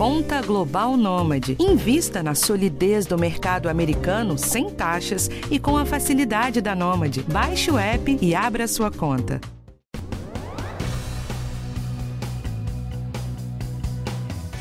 Conta Global Nômade. Invista na solidez do mercado americano sem taxas e com a facilidade da Nômade. Baixe o app e abra sua conta.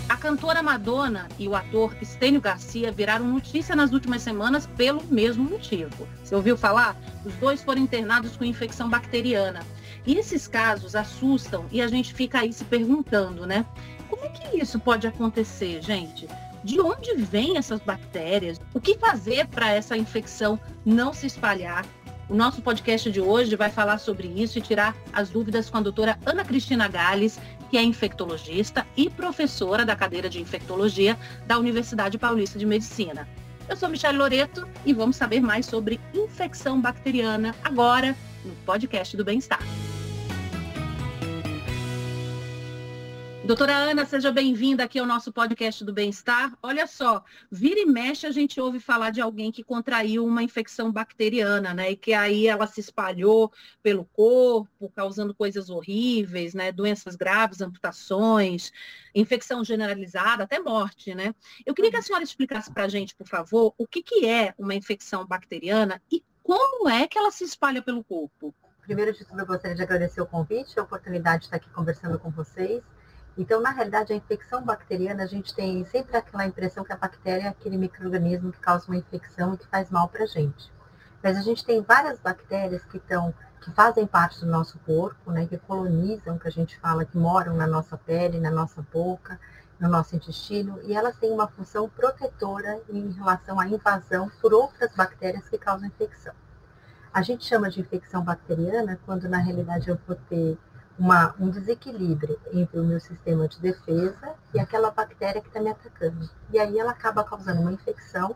A cantora Madonna e o ator Estênio Garcia viraram notícia nas últimas semanas pelo mesmo motivo. Você ouviu falar? Os dois foram internados com infecção bacteriana. E esses casos assustam e a gente fica aí se perguntando, né? Como é que isso pode acontecer, gente? De onde vêm essas bactérias? O que fazer para essa infecção não se espalhar? O nosso podcast de hoje vai falar sobre isso e tirar as dúvidas com a doutora Ana Cristina Gales, que é infectologista e professora da cadeira de infectologia da Universidade Paulista de Medicina. Eu sou Michelle Loreto e vamos saber mais sobre infecção bacteriana agora no podcast do Bem-Estar. Doutora Ana, seja bem-vinda aqui ao nosso podcast do Bem-Estar. Olha só, vira e mexe a gente ouve falar de alguém que contraiu uma infecção bacteriana, né? E que aí ela se espalhou pelo corpo, causando coisas horríveis, né? Doenças graves, amputações, infecção generalizada, até morte, né? Eu queria que a senhora explicasse para a gente, por favor, o que, que é uma infecção bacteriana e como é que ela se espalha pelo corpo. Primeiro de tudo, eu gostaria de agradecer o convite, a oportunidade de estar aqui conversando com vocês. Então, na realidade, a infecção bacteriana, a gente tem sempre aquela impressão que a bactéria é aquele microorganismo que causa uma infecção e que faz mal para a gente. Mas a gente tem várias bactérias que estão, que fazem parte do nosso corpo, né, que colonizam, que a gente fala, que moram na nossa pele, na nossa boca, no nosso intestino, e elas têm uma função protetora em relação à invasão por outras bactérias que causam infecção. A gente chama de infecção bacteriana quando, na realidade, eu vou ter uma, um desequilíbrio entre o meu sistema de defesa e aquela bactéria que está me atacando. E aí ela acaba causando uma infecção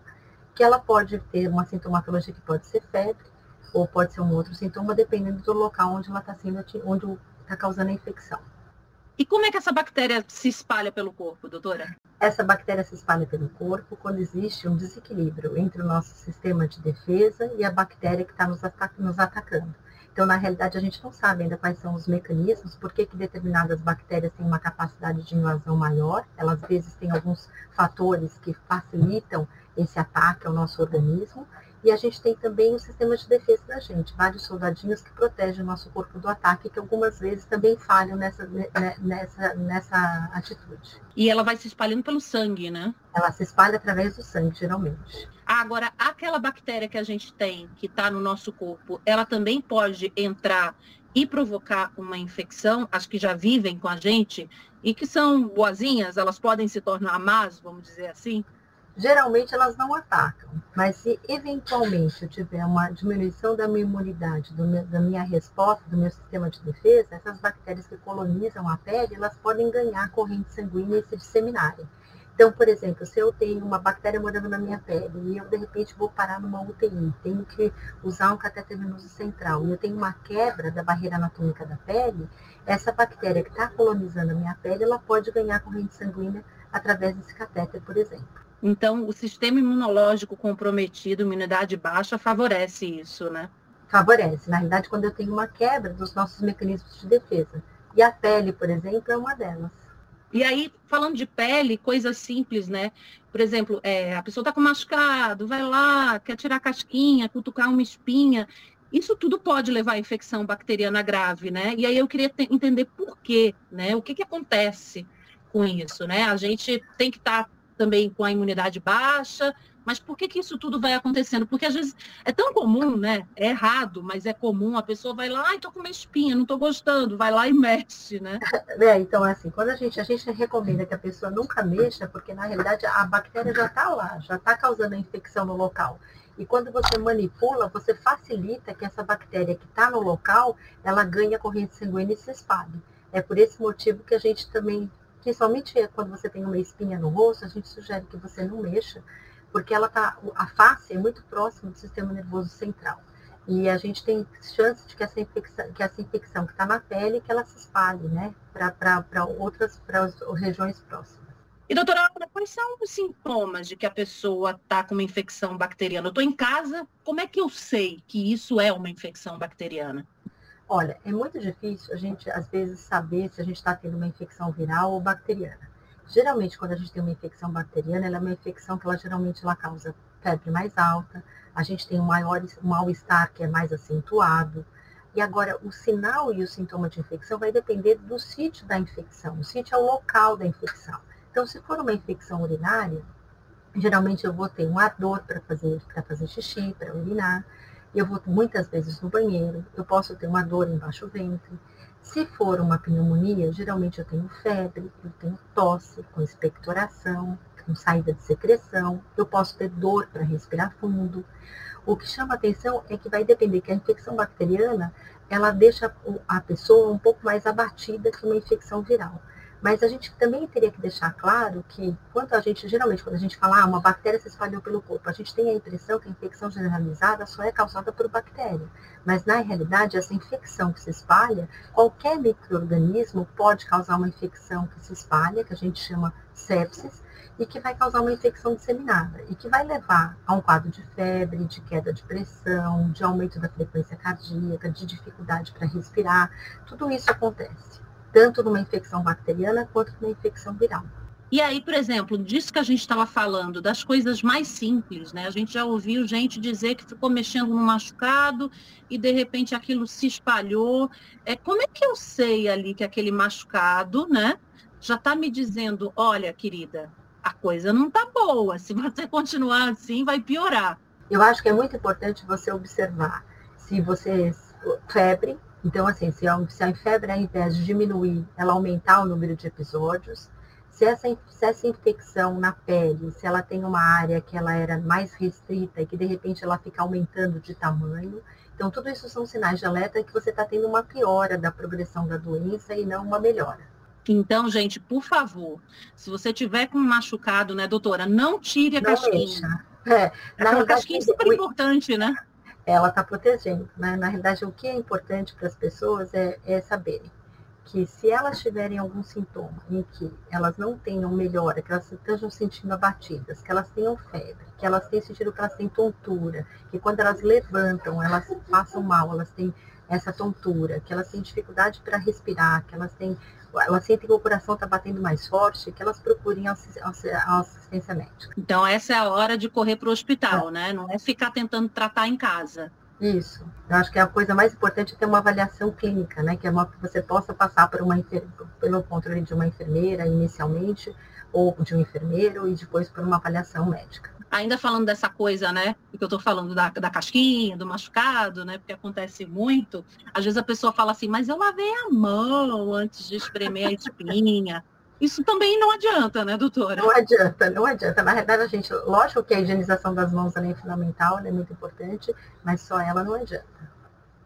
que ela pode ter uma sintomatologia que pode ser febre ou pode ser um outro sintoma, dependendo do local onde ela está sendo, onde está causando a infecção. E como é que essa bactéria se espalha pelo corpo, doutora? Essa bactéria se espalha pelo corpo quando existe um desequilíbrio entre o nosso sistema de defesa e a bactéria que está nos, nos atacando. Então, na realidade, a gente não sabe ainda quais são os mecanismos, por que, que determinadas bactérias têm uma capacidade de invasão maior. Elas, às vezes, têm alguns fatores que facilitam esse ataque ao nosso organismo. E a gente tem também o sistema de defesa da gente, vários soldadinhos que protegem o nosso corpo do ataque, que algumas vezes também falham nessa, né, nessa, nessa atitude. E ela vai se espalhando pelo sangue, né? Ela se espalha através do sangue, geralmente. Agora, aquela bactéria que a gente tem, que está no nosso corpo, ela também pode entrar e provocar uma infecção, as que já vivem com a gente e que são boazinhas, elas podem se tornar más, vamos dizer assim? Geralmente elas não atacam, mas se eventualmente eu tiver uma diminuição da minha imunidade, meu, da minha resposta, do meu sistema de defesa, essas bactérias que colonizam a pele, elas podem ganhar corrente sanguínea e se disseminarem. Então, por exemplo, se eu tenho uma bactéria morando na minha pele e eu de repente vou parar numa UTI, tenho que usar um catéter venoso central e eu tenho uma quebra da barreira anatômica da pele, essa bactéria que está colonizando a minha pele, ela pode ganhar corrente sanguínea através desse catéter, por exemplo. Então, o sistema imunológico comprometido, imunidade baixa, favorece isso, né? Favorece. Na realidade, quando eu tenho uma quebra dos nossos mecanismos de defesa. E a pele, por exemplo, é uma delas. E aí, falando de pele, coisas simples, né? Por exemplo, é, a pessoa está com machucado, vai lá, quer tirar a casquinha, cutucar uma espinha. Isso tudo pode levar a infecção bacteriana grave, né? E aí eu queria entender por quê, né? O que, que acontece com isso, né? A gente tem que estar tá também com a imunidade baixa. Mas por que, que isso tudo vai acontecendo? Porque às vezes é tão comum, né? É errado, mas é comum. A pessoa vai lá, ai, tô com uma espinha, não tô gostando, vai lá e mexe, né? É, então, assim, quando a gente, a gente recomenda que a pessoa nunca mexa, porque na realidade a bactéria já está lá, já está causando a infecção no local. E quando você manipula, você facilita que essa bactéria que está no local, ela ganha corrente sanguínea e se espalhe. É por esse motivo que a gente também principalmente quando você tem uma espinha no rosto, a gente sugere que você não mexa, porque ela tá, a face é muito próxima do sistema nervoso central. E a gente tem chance de que essa infecção que essa infecção que está na pele, que ela se espalhe, né, para outras pra regiões próximas. E doutora, quais são os sintomas de que a pessoa está com uma infecção bacteriana? Eu estou em casa, como é que eu sei que isso é uma infecção bacteriana? Olha, é muito difícil a gente, às vezes, saber se a gente está tendo uma infecção viral ou bacteriana. Geralmente, quando a gente tem uma infecção bacteriana, ela é uma infecção que ela geralmente ela causa febre mais alta, a gente tem um maior mal-estar que é mais acentuado. E agora, o sinal e o sintoma de infecção vai depender do sítio da infecção. O sítio é o local da infecção. Então, se for uma infecção urinária, geralmente eu vou ter um ardor para fazer, fazer xixi, para urinar. Eu vou muitas vezes no banheiro, eu posso ter uma dor embaixo do ventre. Se for uma pneumonia, geralmente eu tenho febre, eu tenho tosse com expectoração, com saída de secreção, eu posso ter dor para respirar fundo. O que chama atenção é que vai depender que a infecção bacteriana, ela deixa a pessoa um pouco mais abatida que uma infecção viral. Mas a gente também teria que deixar claro que, quando a gente, geralmente, quando a gente fala, ah, uma bactéria se espalhou pelo corpo, a gente tem a impressão que a infecção generalizada só é causada por bactéria. Mas, na realidade, essa infecção que se espalha, qualquer microorganismo pode causar uma infecção que se espalha, que a gente chama sepsis, e que vai causar uma infecção disseminada e que vai levar a um quadro de febre, de queda de pressão, de aumento da frequência cardíaca, de dificuldade para respirar. Tudo isso acontece tanto numa infecção bacteriana quanto numa infecção viral. E aí, por exemplo, disso que a gente estava falando, das coisas mais simples, né? A gente já ouviu gente dizer que ficou mexendo no machucado e de repente aquilo se espalhou. É, como é que eu sei ali que aquele machucado, né, já está me dizendo, olha, querida, a coisa não está boa. Se você continuar assim, vai piorar. Eu acho que é muito importante você observar se você febre, então, assim, se a, se a febre, ao invés de diminuir, ela aumentar o número de episódios, se essa, se essa infecção na pele, se ela tem uma área que ela era mais restrita e que de repente ela fica aumentando de tamanho, então tudo isso são sinais de alerta que você está tendo uma piora da progressão da doença e não uma melhora. Então, gente, por favor, se você tiver com machucado, né, doutora, não tire a não casquinha. É, na casquinha é super importante, né? Ela está protegendo. Né? Na realidade, o que é importante para as pessoas é, é saberem que se elas tiverem algum sintoma em que elas não tenham melhora, que elas estejam sentindo abatidas, que elas tenham febre, que elas tenham sentido que elas têm tontura, que quando elas levantam, elas passam mal, elas têm essa tontura, que elas têm dificuldade para respirar, que elas têm elas sentem que o coração está batendo mais forte, que elas procurem assistência médica. Então, essa é a hora de correr para o hospital, é. né? Não é ficar tentando tratar em casa. Isso. Eu acho que a coisa mais importante é ter uma avaliação clínica, né? Que é uma que você possa passar por uma, pelo controle de uma enfermeira inicialmente, ou de um enfermeiro, e depois por uma avaliação médica ainda falando dessa coisa, né, que eu estou falando da, da casquinha, do machucado, né, porque acontece muito, às vezes a pessoa fala assim, mas eu lavei a mão antes de espremer a espinha. Isso também não adianta, né, doutora? Não adianta, não adianta. Na verdade, a gente, lógico que a higienização das mãos é fundamental, é muito importante, mas só ela não adianta.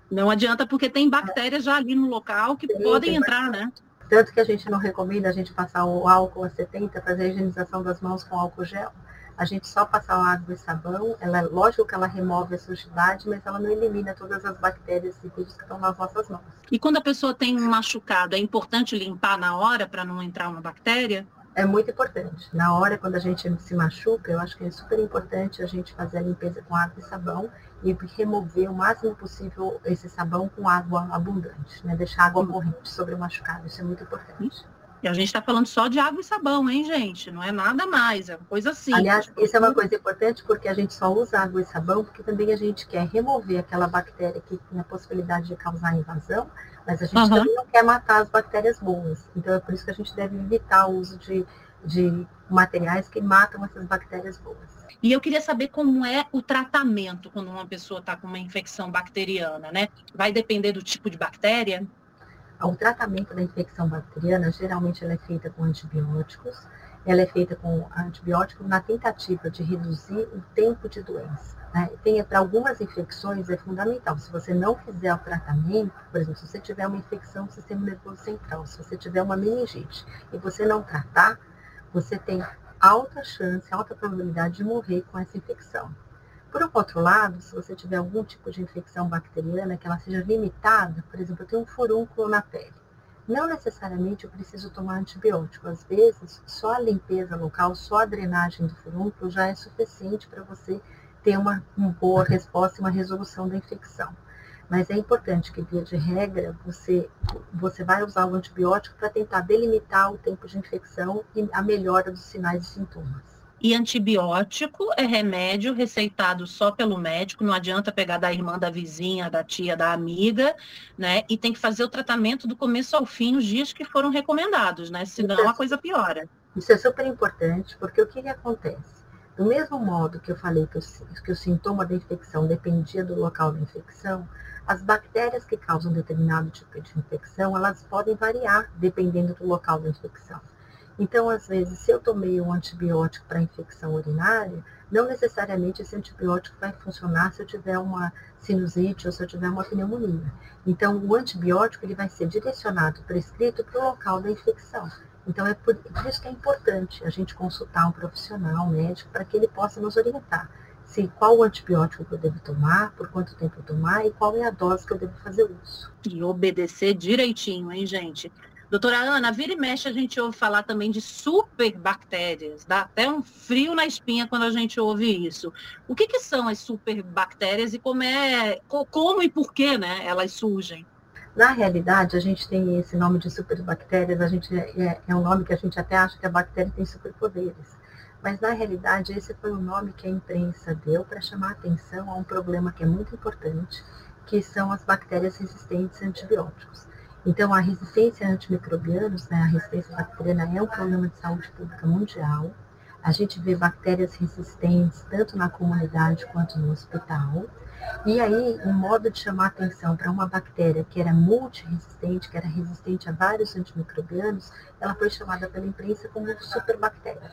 Não adianta porque tem bactérias já ali no local que Sim, podem entrar, né? Tanto que a gente não recomenda a gente passar o álcool a 70, fazer a higienização das mãos com álcool gel, a gente só passar água e sabão, ela, lógico que ela remove a sujidade, mas ela não elimina todas as bactérias e vírus que estão nas nossas mãos. E quando a pessoa tem um machucado, é importante limpar na hora para não entrar uma bactéria? É muito importante. Na hora, quando a gente se machuca, eu acho que é super importante a gente fazer a limpeza com água e sabão e remover o máximo possível esse sabão com água abundante, né? Deixar água corrente sobre o machucado, isso é muito importante. E a gente está falando só de água e sabão, hein, gente? Não é nada mais, é uma coisa assim. Aliás, isso é uma coisa importante porque a gente só usa água e sabão porque também a gente quer remover aquela bactéria que tem a possibilidade de causar invasão, mas a gente uhum. também não quer matar as bactérias boas. Então é por isso que a gente deve evitar o uso de, de materiais que matam essas bactérias boas. E eu queria saber como é o tratamento quando uma pessoa está com uma infecção bacteriana, né? Vai depender do tipo de bactéria? O tratamento da infecção bacteriana, geralmente, ela é feita com antibióticos. Ela é feita com antibiótico na tentativa de reduzir o tempo de doença. Né? Tem, para algumas infecções é fundamental. Se você não fizer o tratamento, por exemplo, se você tiver uma infecção do sistema nervoso central, se você tiver uma meningite e você não tratar, você tem alta chance, alta probabilidade de morrer com essa infecção. Por outro lado, se você tiver algum tipo de infecção bacteriana que ela seja limitada, por exemplo, eu tenho um furúnculo na pele. Não necessariamente eu preciso tomar antibiótico. Às vezes, só a limpeza local, só a drenagem do furúnculo já é suficiente para você ter uma, uma boa resposta e uma resolução da infecção. Mas é importante que, via de regra, você, você vai usar o antibiótico para tentar delimitar o tempo de infecção e a melhora dos sinais e sintomas. E antibiótico é remédio receitado só pelo médico, não adianta pegar da irmã, da vizinha, da tia, da amiga, né? E tem que fazer o tratamento do começo ao fim nos dias que foram recomendados, né? Senão é, a coisa piora. Isso é super importante, porque o que, que acontece? Do mesmo modo que eu falei que o, que o sintoma da infecção dependia do local da infecção, as bactérias que causam determinado tipo de infecção, elas podem variar dependendo do local da infecção. Então, às vezes, se eu tomei um antibiótico para infecção urinária, não necessariamente esse antibiótico vai funcionar se eu tiver uma sinusite ou se eu tiver uma pneumonia. Então, o antibiótico ele vai ser direcionado, prescrito para o local da infecção. Então, é por, isso que é importante a gente consultar um profissional, um médico, para que ele possa nos orientar se qual o antibiótico que eu devo tomar, por quanto tempo eu tomar e qual é a dose que eu devo fazer uso. E obedecer direitinho, hein, gente? Doutora Ana, vira e mexe a gente ouve falar também de superbactérias. Dá até um frio na espinha quando a gente ouve isso. O que, que são as superbactérias e como é, como e por que né, elas surgem? Na realidade, a gente tem esse nome de superbactérias, a gente é, é um nome que a gente até acha que a bactéria tem superpoderes. Mas na realidade, esse foi o nome que a imprensa deu para chamar atenção a um problema que é muito importante, que são as bactérias resistentes a antibióticos. Então, a resistência a antimicrobianos, né, a resistência bacteriana é um problema de saúde pública mundial. A gente vê bactérias resistentes tanto na comunidade quanto no hospital. E aí, um modo de chamar atenção para uma bactéria que era multiresistente, que era resistente a vários antimicrobianos, ela foi chamada pela imprensa como superbactéria.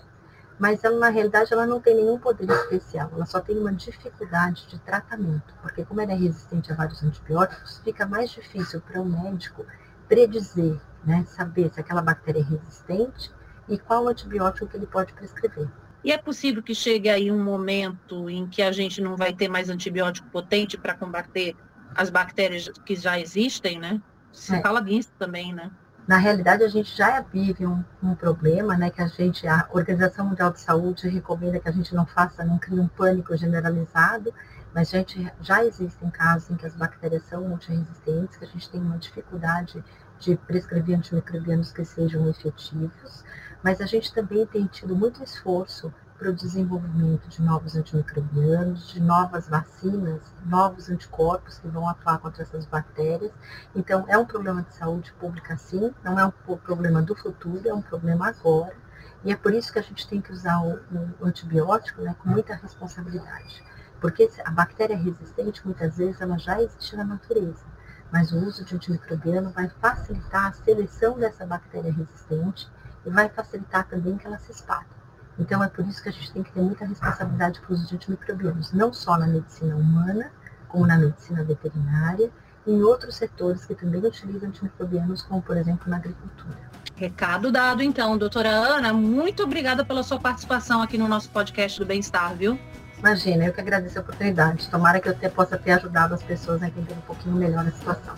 Mas ela, na realidade, ela não tem nenhum poder especial, ela só tem uma dificuldade de tratamento, porque como ela é resistente a vários antibióticos, fica mais difícil para o médico predizer, né, saber se aquela bactéria é resistente e qual antibiótico que ele pode prescrever. E é possível que chegue aí um momento em que a gente não vai ter mais antibiótico potente para combater as bactérias que já existem, né? Se é. fala disso também, né? Na realidade, a gente já vive um, um, problema, né, que a gente, a Organização Mundial de Saúde recomenda que a gente não faça, não crie um pânico generalizado, mas gente, já existem casos em que as bactérias são multiresistentes, que a gente tem uma dificuldade de prescrever antimicrobianos que sejam efetivos, mas a gente também tem tido muito esforço para o desenvolvimento de novos antimicrobianos, de novas vacinas, novos anticorpos que vão atuar contra essas bactérias. Então, é um problema de saúde pública, sim, não é um problema do futuro, é um problema agora. E é por isso que a gente tem que usar o, o antibiótico né, com muita responsabilidade. Porque a bactéria resistente, muitas vezes, ela já existe na natureza, mas o uso de antimicrobiano vai facilitar a seleção dessa bactéria resistente e vai facilitar também que ela se espalhe. Então, é por isso que a gente tem que ter muita responsabilidade para o uso de antimicrobianos, não só na medicina humana, como na medicina veterinária e em outros setores que também utilizam antimicrobianos, como, por exemplo, na agricultura. Recado dado, então. Doutora Ana, muito obrigada pela sua participação aqui no nosso podcast do Bem-Estar, viu? Imagina, eu que agradeço a oportunidade. Tomara que eu te, possa ter ajudado as pessoas a entender um pouquinho melhor a situação.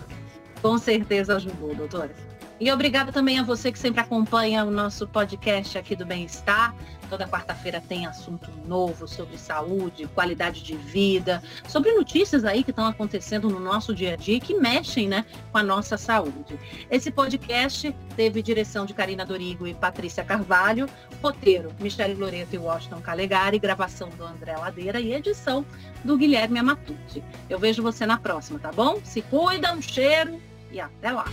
Com certeza ajudou, doutora. E obrigada também a você que sempre acompanha o nosso podcast aqui do Bem-Estar. Toda quarta-feira tem assunto novo sobre saúde, qualidade de vida, sobre notícias aí que estão acontecendo no nosso dia a dia que mexem né, com a nossa saúde. Esse podcast teve direção de Karina Dorigo e Patrícia Carvalho, roteiro Michele Loreto e Washington Calegari, gravação do André Ladeira e edição do Guilherme Amatucci. Eu vejo você na próxima, tá bom? Se cuida, um cheiro e até lá!